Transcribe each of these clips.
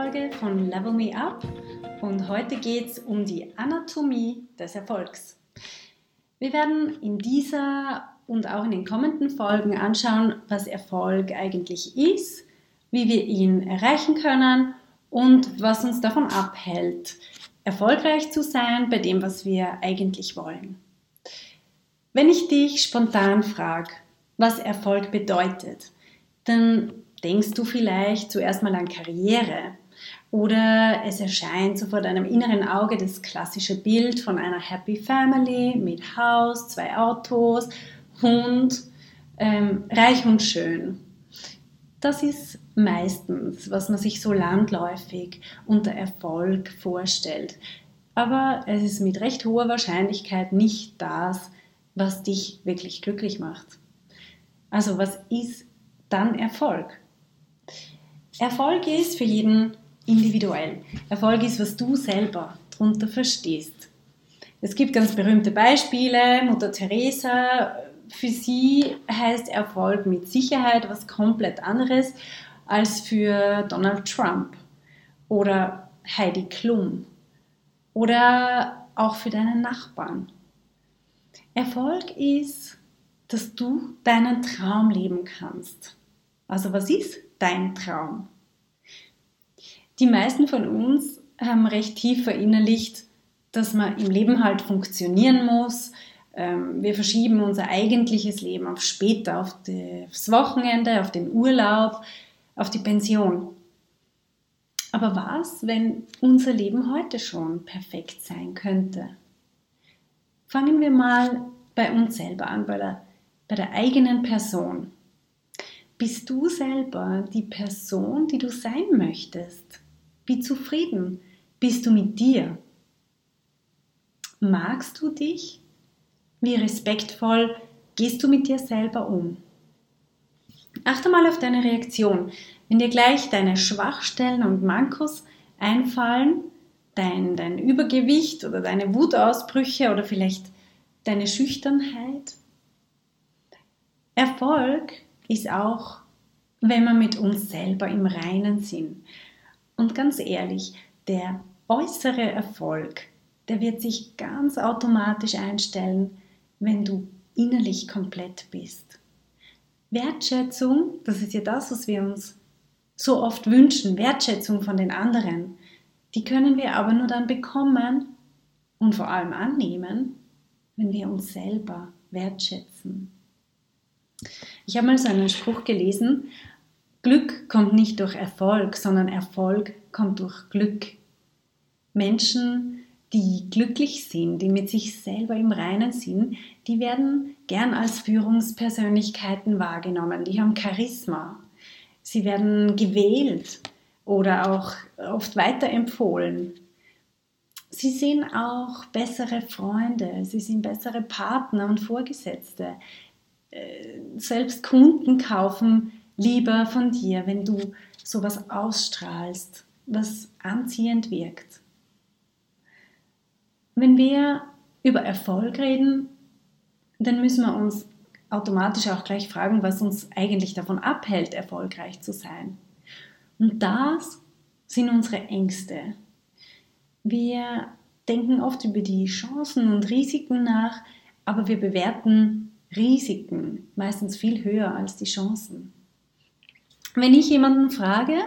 Folge von Level Me Up und heute geht es um die Anatomie des Erfolgs. Wir werden in dieser und auch in den kommenden Folgen anschauen, was Erfolg eigentlich ist, wie wir ihn erreichen können und was uns davon abhält, erfolgreich zu sein bei dem, was wir eigentlich wollen. Wenn ich dich spontan frage, was Erfolg bedeutet, dann denkst du vielleicht zuerst mal an Karriere oder es erscheint so vor deinem inneren Auge das klassische Bild von einer Happy Family mit Haus, zwei Autos, Hund, ähm, reich und schön. Das ist meistens, was man sich so landläufig unter Erfolg vorstellt. Aber es ist mit recht hoher Wahrscheinlichkeit nicht das, was dich wirklich glücklich macht. Also was ist dann Erfolg? Erfolg ist für jeden individuell. Erfolg ist, was du selber darunter verstehst. Es gibt ganz berühmte Beispiele. Mutter Teresa, für sie heißt Erfolg mit Sicherheit was komplett anderes als für Donald Trump oder Heidi Klum oder auch für deinen Nachbarn. Erfolg ist, dass du deinen Traum leben kannst. Also was ist dein Traum? Die meisten von uns haben recht tief verinnerlicht, dass man im Leben halt funktionieren muss. Ähm, wir verschieben unser eigentliches Leben auf später, auf das Wochenende, auf den Urlaub, auf die Pension. Aber was, wenn unser Leben heute schon perfekt sein könnte? Fangen wir mal bei uns selber an, bei der, bei der eigenen Person. Bist du selber die Person, die du sein möchtest? Wie zufrieden bist du mit dir? Magst du dich? Wie respektvoll gehst du mit dir selber um? Achte mal auf deine Reaktion. Wenn dir gleich deine Schwachstellen und Mankos einfallen, dein, dein Übergewicht oder deine Wutausbrüche oder vielleicht deine Schüchternheit. Erfolg ist auch, wenn wir mit uns selber im Reinen sind. Und ganz ehrlich, der äußere Erfolg, der wird sich ganz automatisch einstellen, wenn du innerlich komplett bist. Wertschätzung, das ist ja das, was wir uns so oft wünschen, Wertschätzung von den anderen, die können wir aber nur dann bekommen und vor allem annehmen, wenn wir uns selber wertschätzen. Ich habe mal so einen Spruch gelesen, Glück kommt nicht durch Erfolg, sondern Erfolg kommt durch Glück. Menschen, die glücklich sind, die mit sich selber im Reinen sind, die werden gern als Führungspersönlichkeiten wahrgenommen. Die haben Charisma. Sie werden gewählt oder auch oft weiterempfohlen. Sie sind auch bessere Freunde, sie sind bessere Partner und Vorgesetzte. Äh, selbst Kunden kaufen lieber von dir, wenn du sowas ausstrahlst, was anziehend wirkt. Wenn wir über Erfolg reden, dann müssen wir uns automatisch auch gleich fragen, was uns eigentlich davon abhält, erfolgreich zu sein. Und das sind unsere Ängste. Wir denken oft über die Chancen und Risiken nach, aber wir bewerten Risiken meistens viel höher als die Chancen. Wenn ich jemanden frage,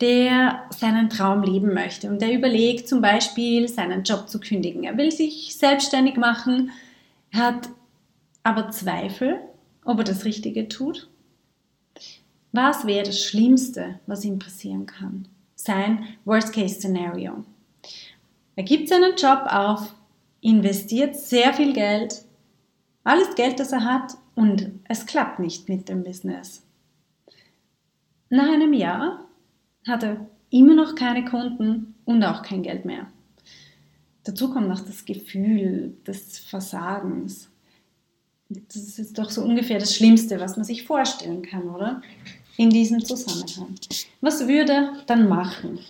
der seinen Traum leben möchte und der überlegt zum Beispiel seinen Job zu kündigen, er will sich selbstständig machen, hat aber Zweifel, ob er das Richtige tut, was wäre das Schlimmste, was ihm passieren kann? Sein Worst-Case-Szenario. Er gibt seinen Job auf, investiert sehr viel Geld, alles Geld, das er hat, und es klappt nicht mit dem Business. Nach einem Jahr hat er immer noch keine Kunden und auch kein Geld mehr. Dazu kommt noch das Gefühl des Versagens. Das ist doch so ungefähr das Schlimmste, was man sich vorstellen kann, oder? In diesem Zusammenhang. Was würde er dann machen?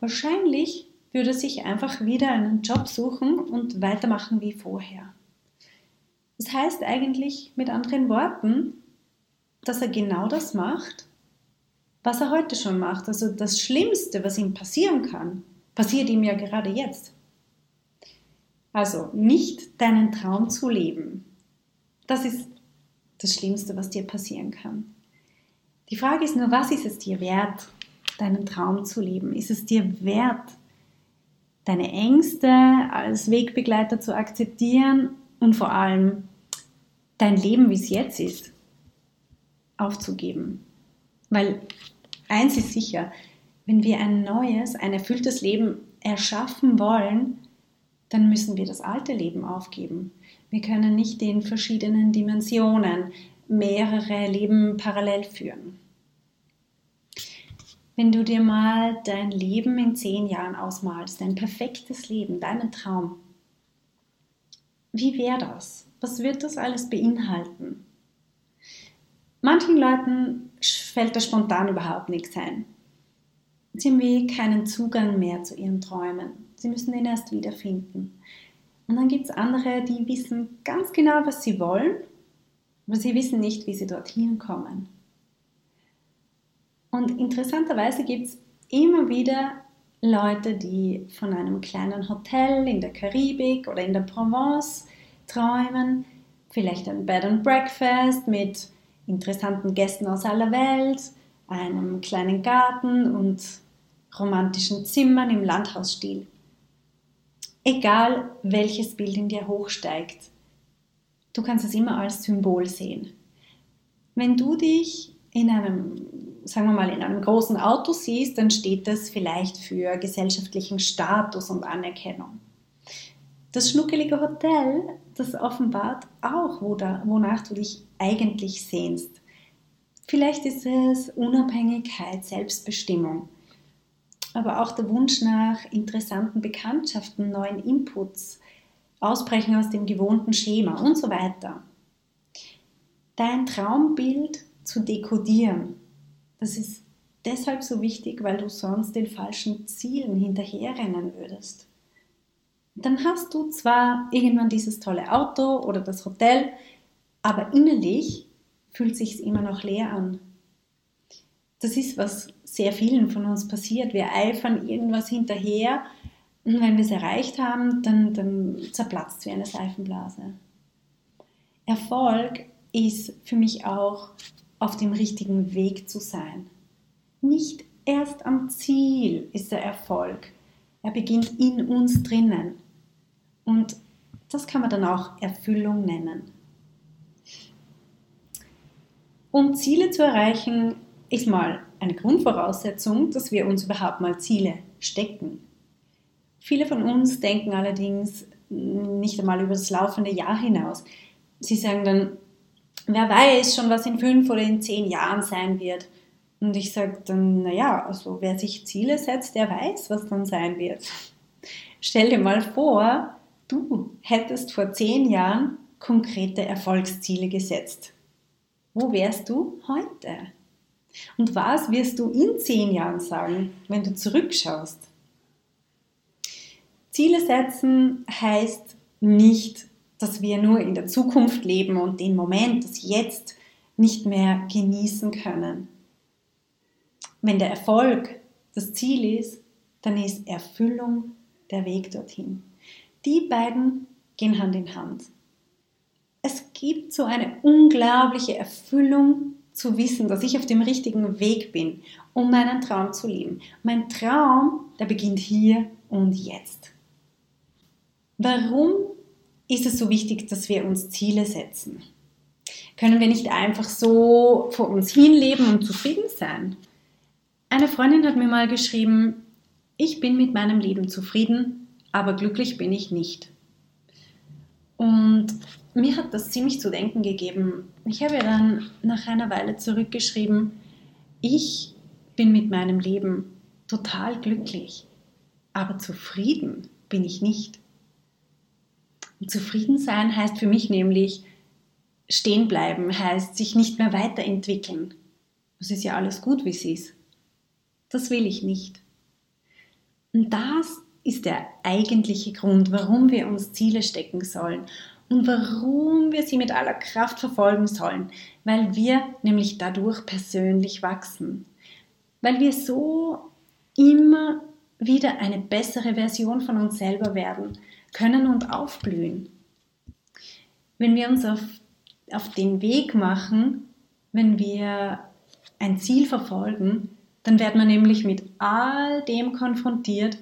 Wahrscheinlich würde er sich einfach wieder einen Job suchen und weitermachen wie vorher. Das heißt eigentlich mit anderen Worten, dass er genau das macht, was er heute schon macht. Also das Schlimmste, was ihm passieren kann, passiert ihm ja gerade jetzt. Also nicht deinen Traum zu leben. Das ist das Schlimmste, was dir passieren kann. Die Frage ist nur, was ist es dir wert, deinen Traum zu leben? Ist es dir wert, deine Ängste als Wegbegleiter zu akzeptieren und vor allem dein Leben, wie es jetzt ist, aufzugeben? Weil eins ist sicher, wenn wir ein neues, ein erfülltes Leben erschaffen wollen, dann müssen wir das alte Leben aufgeben. Wir können nicht in verschiedenen Dimensionen mehrere Leben parallel führen. Wenn du dir mal dein Leben in zehn Jahren ausmalst, dein perfektes Leben, deinen Traum, wie wäre das? Was wird das alles beinhalten? Manchen Leuten fällt da spontan überhaupt nichts ein. Sie haben wie keinen Zugang mehr zu ihren Träumen. Sie müssen den erst wiederfinden. Und dann gibt es andere, die wissen ganz genau, was sie wollen, aber sie wissen nicht, wie sie dorthin kommen. Und interessanterweise gibt es immer wieder Leute, die von einem kleinen Hotel in der Karibik oder in der Provence träumen, vielleicht ein Bed and Breakfast mit interessanten Gästen aus aller Welt, einem kleinen Garten und romantischen Zimmern im Landhausstil. Egal welches Bild in dir hochsteigt, du kannst es immer als Symbol sehen. Wenn du dich in einem, sagen wir mal, in einem großen Auto siehst, dann steht das vielleicht für gesellschaftlichen Status und Anerkennung. Das schnuckelige Hotel, das offenbart auch, wonach du dich eigentlich sehnst. Vielleicht ist es Unabhängigkeit, Selbstbestimmung aber auch der Wunsch nach interessanten Bekanntschaften, neuen Inputs, Ausbrechen aus dem gewohnten Schema und so weiter. Dein Traumbild zu dekodieren, das ist deshalb so wichtig, weil du sonst den falschen Zielen hinterherrennen würdest. Dann hast du zwar irgendwann dieses tolle Auto oder das Hotel, aber innerlich fühlt sich immer noch leer an. Das ist was sehr vielen von uns passiert. Wir eifern irgendwas hinterher und wenn wir es erreicht haben, dann, dann zerplatzt wie eine Seifenblase. Erfolg ist für mich auch auf dem richtigen Weg zu sein. Nicht erst am Ziel ist der Erfolg. Er beginnt in uns drinnen. Und das kann man dann auch Erfüllung nennen. Um Ziele zu erreichen, ist mal eine Grundvoraussetzung, dass wir uns überhaupt mal Ziele stecken. Viele von uns denken allerdings nicht einmal über das laufende Jahr hinaus. Sie sagen dann, wer weiß schon, was in fünf oder in zehn Jahren sein wird. Und ich sage dann, naja, also wer sich Ziele setzt, der weiß, was dann sein wird. Stell dir mal vor, du hättest vor zehn Jahren konkrete Erfolgsziele gesetzt. Wo wärst du heute? Und was wirst du in zehn Jahren sagen, wenn du zurückschaust? Ziele setzen heißt nicht, dass wir nur in der Zukunft leben und den Moment, das Jetzt, nicht mehr genießen können. Wenn der Erfolg das Ziel ist, dann ist Erfüllung der Weg dorthin. Die beiden gehen Hand in Hand. Es gibt so eine unglaubliche Erfüllung zu wissen, dass ich auf dem richtigen Weg bin, um meinen Traum zu leben. Mein Traum, der beginnt hier und jetzt. Warum ist es so wichtig, dass wir uns Ziele setzen? Können wir nicht einfach so vor uns hinleben und zufrieden sein? Eine Freundin hat mir mal geschrieben, ich bin mit meinem Leben zufrieden, aber glücklich bin ich nicht. Und mir hat das ziemlich zu denken gegeben. Ich habe ja dann nach einer Weile zurückgeschrieben, ich bin mit meinem Leben total glücklich, aber zufrieden bin ich nicht. Und zufrieden sein heißt für mich nämlich stehen bleiben, heißt sich nicht mehr weiterentwickeln. Es ist ja alles gut, wie es ist. Das will ich nicht. Und das ist der eigentliche Grund, warum wir uns Ziele stecken sollen und warum wir sie mit aller Kraft verfolgen sollen, weil wir nämlich dadurch persönlich wachsen, weil wir so immer wieder eine bessere Version von uns selber werden können und aufblühen. Wenn wir uns auf, auf den Weg machen, wenn wir ein Ziel verfolgen, dann werden wir nämlich mit all dem konfrontiert,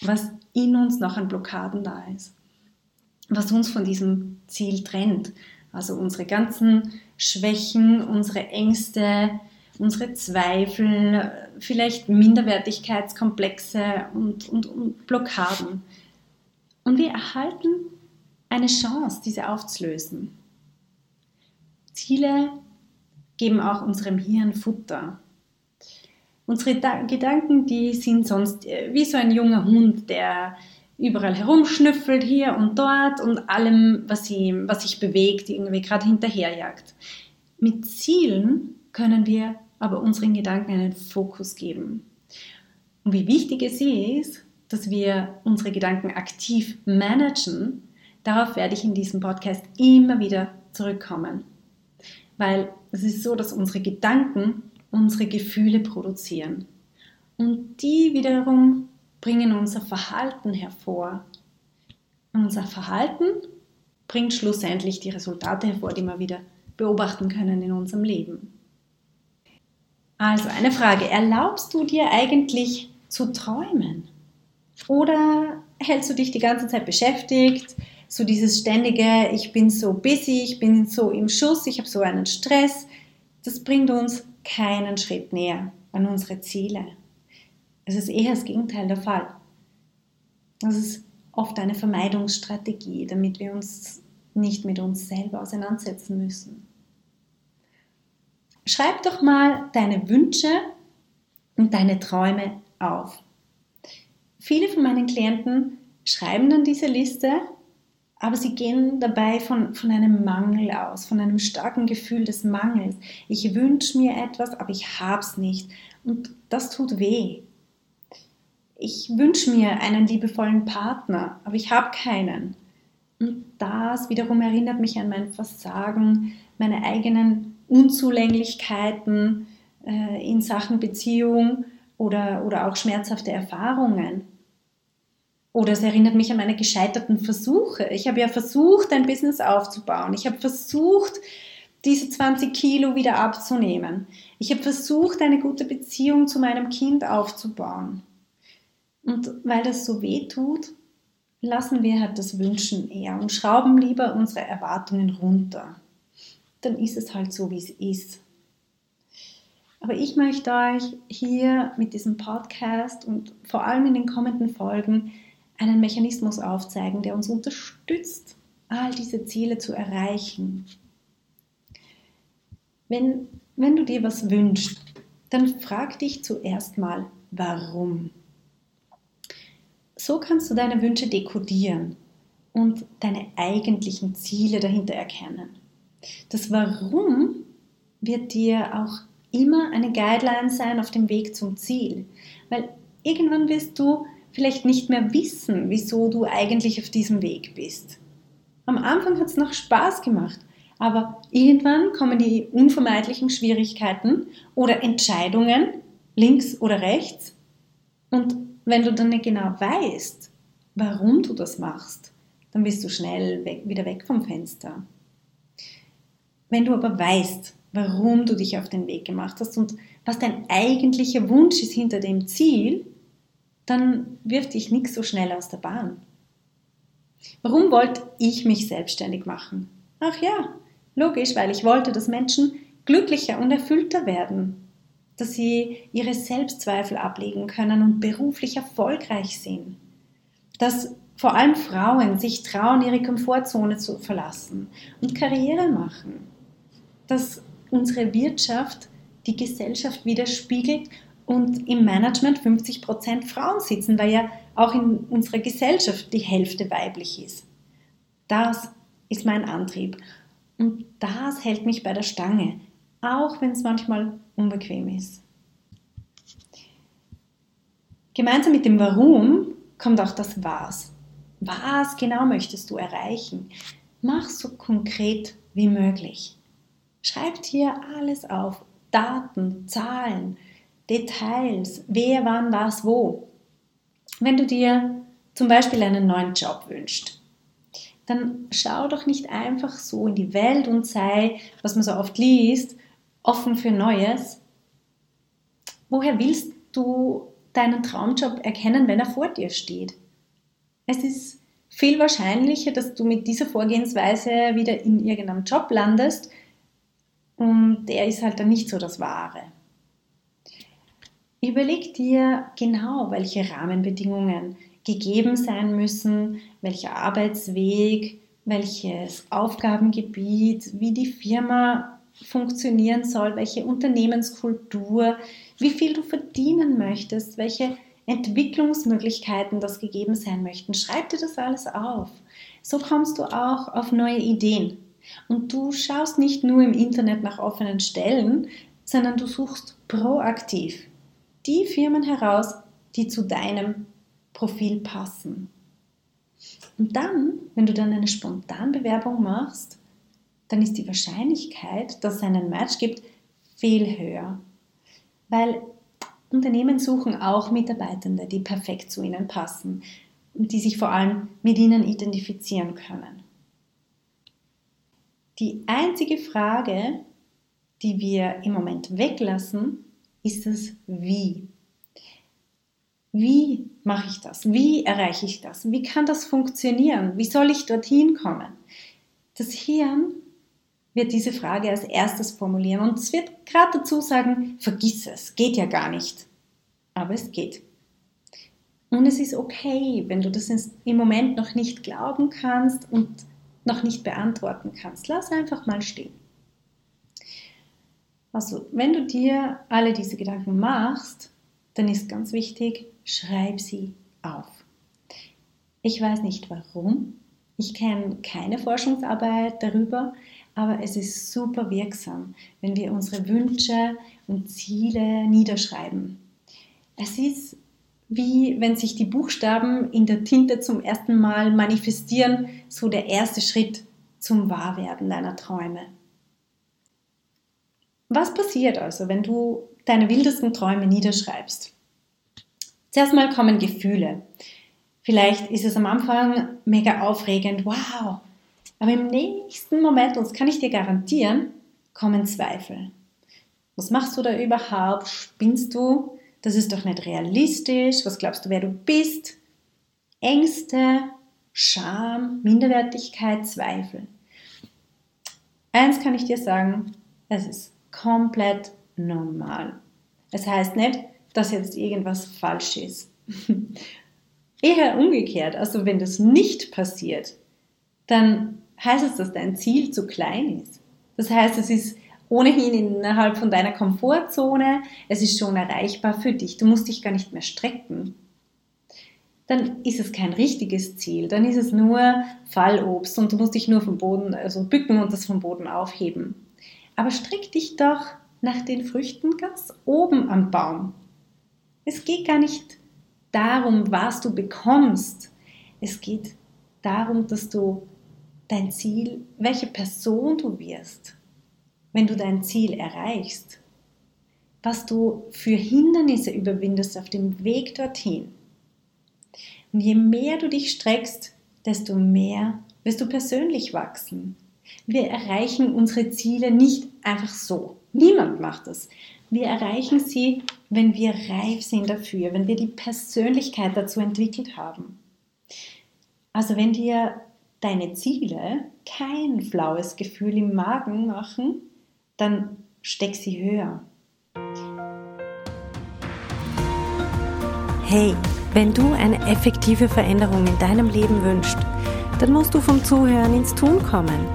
was in uns noch an Blockaden da ist, was uns von diesem Ziel trennt. Also unsere ganzen Schwächen, unsere Ängste, unsere Zweifel, vielleicht Minderwertigkeitskomplexe und, und, und Blockaden. Und wir erhalten eine Chance, diese aufzulösen. Ziele geben auch unserem Hirn Futter. Unsere Gedanken, die sind sonst äh, wie so ein junger Hund, der überall herumschnüffelt, hier und dort und allem, was, ihm, was sich bewegt, irgendwie gerade hinterherjagt. Mit Zielen können wir aber unseren Gedanken einen Fokus geben. Und wie wichtig es ist, dass wir unsere Gedanken aktiv managen, darauf werde ich in diesem Podcast immer wieder zurückkommen. Weil es ist so, dass unsere Gedanken unsere Gefühle produzieren. Und die wiederum bringen unser Verhalten hervor. Unser Verhalten bringt schlussendlich die Resultate hervor, die wir wieder beobachten können in unserem Leben. Also eine Frage, erlaubst du dir eigentlich zu träumen? Oder hältst du dich die ganze Zeit beschäftigt? So dieses ständige, ich bin so busy, ich bin so im Schuss, ich habe so einen Stress. Das bringt uns keinen Schritt näher an unsere Ziele. Es ist eher das Gegenteil der Fall. Das ist oft eine Vermeidungsstrategie, damit wir uns nicht mit uns selber auseinandersetzen müssen. Schreib doch mal deine Wünsche und deine Träume auf. Viele von meinen Klienten schreiben dann diese Liste aber sie gehen dabei von, von einem Mangel aus, von einem starken Gefühl des Mangels. Ich wünsche mir etwas, aber ich habe es nicht. Und das tut weh. Ich wünsche mir einen liebevollen Partner, aber ich habe keinen. Und das wiederum erinnert mich an mein Versagen, meine eigenen Unzulänglichkeiten äh, in Sachen Beziehung oder, oder auch schmerzhafte Erfahrungen. Oder es erinnert mich an meine gescheiterten Versuche. Ich habe ja versucht, ein Business aufzubauen. Ich habe versucht, diese 20 Kilo wieder abzunehmen. Ich habe versucht, eine gute Beziehung zu meinem Kind aufzubauen. Und weil das so weh tut, lassen wir halt das Wünschen eher und schrauben lieber unsere Erwartungen runter. Dann ist es halt so, wie es ist. Aber ich möchte euch hier mit diesem Podcast und vor allem in den kommenden Folgen einen Mechanismus aufzeigen, der uns unterstützt, all diese Ziele zu erreichen. Wenn, wenn du dir was wünschst, dann frag dich zuerst mal, warum. So kannst du deine Wünsche dekodieren und deine eigentlichen Ziele dahinter erkennen. Das Warum wird dir auch immer eine Guideline sein auf dem Weg zum Ziel, weil irgendwann wirst du vielleicht nicht mehr wissen, wieso du eigentlich auf diesem Weg bist. Am Anfang hat es noch Spaß gemacht, aber irgendwann kommen die unvermeidlichen Schwierigkeiten oder Entscheidungen, links oder rechts. Und wenn du dann nicht genau weißt, warum du das machst, dann bist du schnell weg, wieder weg vom Fenster. Wenn du aber weißt, warum du dich auf den Weg gemacht hast und was dein eigentlicher Wunsch ist hinter dem Ziel, dann wirft dich nichts so schnell aus der Bahn. Warum wollte ich mich selbstständig machen? Ach ja, logisch, weil ich wollte, dass Menschen glücklicher und erfüllter werden, dass sie ihre Selbstzweifel ablegen können und beruflich erfolgreich sind. dass vor allem Frauen sich trauen, ihre Komfortzone zu verlassen und Karriere machen. Dass unsere Wirtschaft die Gesellschaft widerspiegelt und im Management 50% Frauen sitzen, weil ja auch in unserer Gesellschaft die Hälfte weiblich ist. Das ist mein Antrieb und das hält mich bei der Stange, auch wenn es manchmal unbequem ist. Gemeinsam mit dem Warum kommt auch das Was. Was genau möchtest du erreichen? Mach so konkret wie möglich. Schreib dir alles auf. Daten, Zahlen, Details, wer, wann, was, wo. Wenn du dir zum Beispiel einen neuen Job wünschst, dann schau doch nicht einfach so in die Welt und sei, was man so oft liest, offen für Neues. Woher willst du deinen Traumjob erkennen, wenn er vor dir steht? Es ist viel wahrscheinlicher, dass du mit dieser Vorgehensweise wieder in irgendeinem Job landest und der ist halt dann nicht so das Wahre. Überleg dir genau, welche Rahmenbedingungen gegeben sein müssen, welcher Arbeitsweg, welches Aufgabengebiet, wie die Firma funktionieren soll, welche Unternehmenskultur, wie viel du verdienen möchtest, welche Entwicklungsmöglichkeiten das gegeben sein möchten. Schreib dir das alles auf. So kommst du auch auf neue Ideen. Und du schaust nicht nur im Internet nach offenen Stellen, sondern du suchst proaktiv die Firmen heraus, die zu deinem Profil passen. Und dann, wenn du dann eine Spontanbewerbung machst, dann ist die Wahrscheinlichkeit, dass es einen Match gibt, viel höher. Weil Unternehmen suchen auch Mitarbeitende, die perfekt zu ihnen passen und die sich vor allem mit ihnen identifizieren können. Die einzige Frage, die wir im Moment weglassen, ist das Wie. Wie mache ich das? Wie erreiche ich das? Wie kann das funktionieren? Wie soll ich dorthin kommen? Das Hirn wird diese Frage als erstes formulieren und es wird gerade dazu sagen, vergiss es, geht ja gar nicht. Aber es geht. Und es ist okay, wenn du das im Moment noch nicht glauben kannst und noch nicht beantworten kannst. Lass einfach mal stehen. Also, wenn du dir alle diese Gedanken machst, dann ist ganz wichtig, schreib sie auf. Ich weiß nicht warum. Ich kenne keine Forschungsarbeit darüber, aber es ist super wirksam, wenn wir unsere Wünsche und Ziele niederschreiben. Es ist wie wenn sich die Buchstaben in der Tinte zum ersten Mal manifestieren, so der erste Schritt zum Wahrwerden deiner Träume. Was passiert also, wenn du deine wildesten Träume niederschreibst? Zuerst mal kommen Gefühle. Vielleicht ist es am Anfang mega aufregend, wow. Aber im nächsten Moment, und das kann ich dir garantieren, kommen Zweifel. Was machst du da überhaupt? Spinnst du? Das ist doch nicht realistisch. Was glaubst du, wer du bist? Ängste, Scham, Minderwertigkeit, Zweifel. Eins kann ich dir sagen, es ist komplett normal. Es heißt nicht, dass jetzt irgendwas falsch ist. Eher umgekehrt, also wenn das nicht passiert, dann heißt es, dass dein Ziel zu klein ist. Das heißt, es ist ohnehin innerhalb von deiner Komfortzone, es ist schon erreichbar für dich, du musst dich gar nicht mehr strecken. Dann ist es kein richtiges Ziel, dann ist es nur Fallobst und du musst dich nur vom Boden, also bücken und das vom Boden aufheben. Aber streck dich doch nach den Früchten ganz oben am Baum. Es geht gar nicht darum, was du bekommst. Es geht darum, dass du dein Ziel, welche Person du wirst, wenn du dein Ziel erreichst, was du für Hindernisse überwindest auf dem Weg dorthin. Und je mehr du dich streckst, desto mehr wirst du persönlich wachsen. Wir erreichen unsere Ziele nicht einfach so. Niemand macht das. Wir erreichen sie, wenn wir reif sind dafür, wenn wir die Persönlichkeit dazu entwickelt haben. Also wenn dir deine Ziele kein flaues Gefühl im Magen machen, dann steck sie höher. Hey, Wenn du eine effektive Veränderung in deinem Leben wünschst, dann musst du vom Zuhören ins Tun kommen.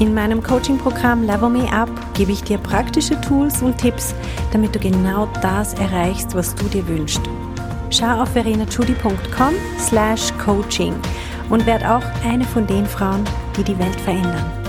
In meinem Coaching-Programm Level Me Up gebe ich dir praktische Tools und Tipps, damit du genau das erreichst, was du dir wünschst. Schau auf verenachudi.com slash coaching und werd auch eine von den Frauen, die die Welt verändern.